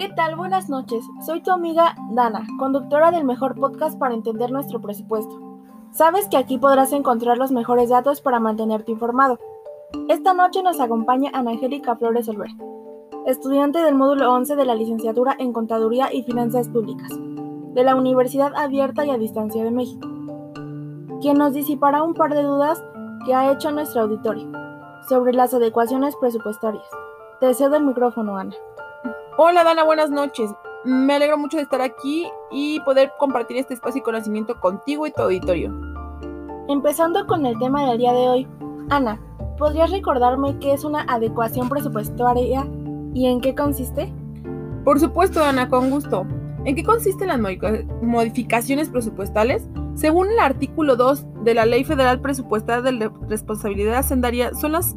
¿Qué tal? Buenas noches. Soy tu amiga Dana, conductora del mejor podcast para entender nuestro presupuesto. Sabes que aquí podrás encontrar los mejores datos para mantenerte informado. Esta noche nos acompaña Ana Angélica Flores Olver, estudiante del módulo 11 de la licenciatura en Contaduría y Finanzas Públicas, de la Universidad Abierta y a Distancia de México, quien nos disipará un par de dudas que ha hecho nuestro auditorio sobre las adecuaciones presupuestarias. Te cedo el micrófono, Ana. Hola Dana, buenas noches. Me alegro mucho de estar aquí y poder compartir este espacio y conocimiento contigo y tu auditorio. Empezando con el tema del día de hoy, Ana, ¿podrías recordarme qué es una adecuación presupuestaria y en qué consiste? Por supuesto, Dana, con gusto. ¿En qué consisten las modificaciones presupuestales? Según el artículo 2 de la Ley Federal Presupuestal de Responsabilidad Hacendaria, son las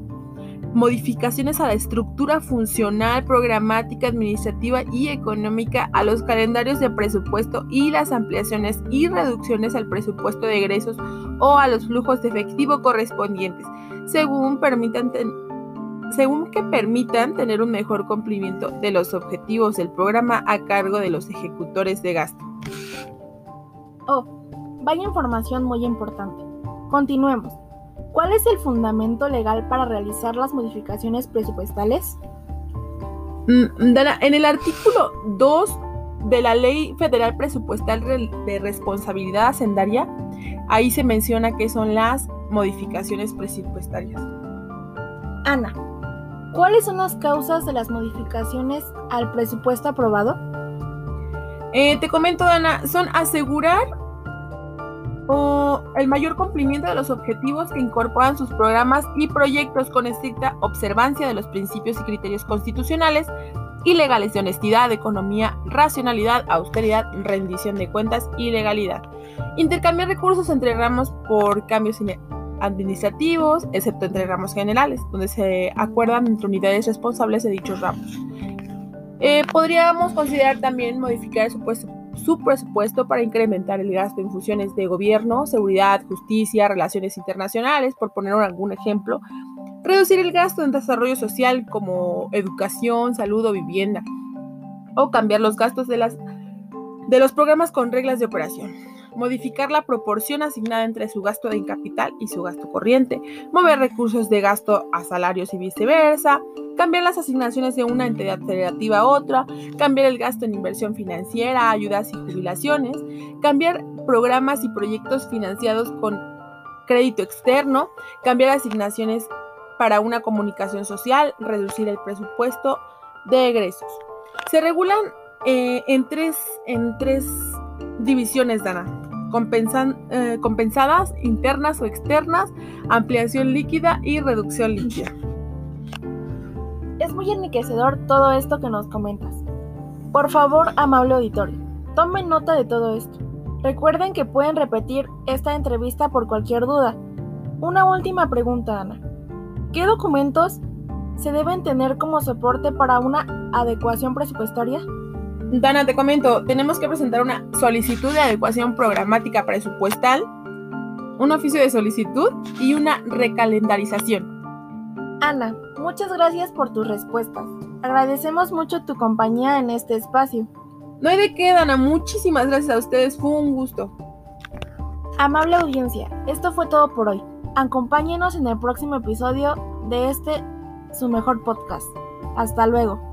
modificaciones a la estructura funcional, programática, administrativa y económica, a los calendarios de presupuesto y las ampliaciones y reducciones al presupuesto de egresos o a los flujos de efectivo correspondientes, según permitan según que permitan tener un mejor cumplimiento de los objetivos del programa a cargo de los ejecutores de gasto. Oh, vaya información muy importante. Continuemos. ¿Cuál es el fundamento legal para realizar las modificaciones presupuestales? Mm, en el artículo 2 de la Ley Federal Presupuestal de Responsabilidad Hacendaria, ahí se menciona qué son las modificaciones presupuestarias. Ana, ¿cuáles son las causas de las modificaciones al presupuesto aprobado? Eh, te comento, Ana, son asegurar o el mayor cumplimiento de los objetivos que incorporan sus programas y proyectos con estricta observancia de los principios y criterios constitucionales y legales de honestidad, economía, racionalidad, austeridad, rendición de cuentas y legalidad. Intercambiar recursos entre ramos por cambios administrativos, excepto entre ramos generales, donde se acuerdan entre unidades responsables de dichos ramos. Eh, podríamos considerar también modificar el supuesto su presupuesto para incrementar el gasto en funciones de gobierno, seguridad, justicia, relaciones internacionales, por poner algún ejemplo, reducir el gasto en desarrollo social como educación, salud o vivienda, o cambiar los gastos de, las, de los programas con reglas de operación. Modificar la proporción asignada entre su gasto de capital y su gasto corriente, mover recursos de gasto a salarios y viceversa, cambiar las asignaciones de una entidad federativa a otra, cambiar el gasto en inversión financiera, ayudas y jubilaciones, cambiar programas y proyectos financiados con crédito externo, cambiar asignaciones para una comunicación social, reducir el presupuesto de egresos. Se regulan eh, en, tres, en tres divisiones, Dana. Eh, compensadas, internas o externas, ampliación líquida y reducción líquida. Es muy enriquecedor todo esto que nos comentas. Por favor, amable auditorio, tomen nota de todo esto. Recuerden que pueden repetir esta entrevista por cualquier duda. Una última pregunta, Ana. ¿Qué documentos se deben tener como soporte para una adecuación presupuestaria? Dana, te comento, tenemos que presentar una solicitud de adecuación programática presupuestal, un oficio de solicitud y una recalendarización. Ana, muchas gracias por tus respuestas. Agradecemos mucho tu compañía en este espacio. No hay de qué, Dana. Muchísimas gracias a ustedes. Fue un gusto. Amable audiencia, esto fue todo por hoy. Acompáñenos en el próximo episodio de este, su mejor podcast. Hasta luego.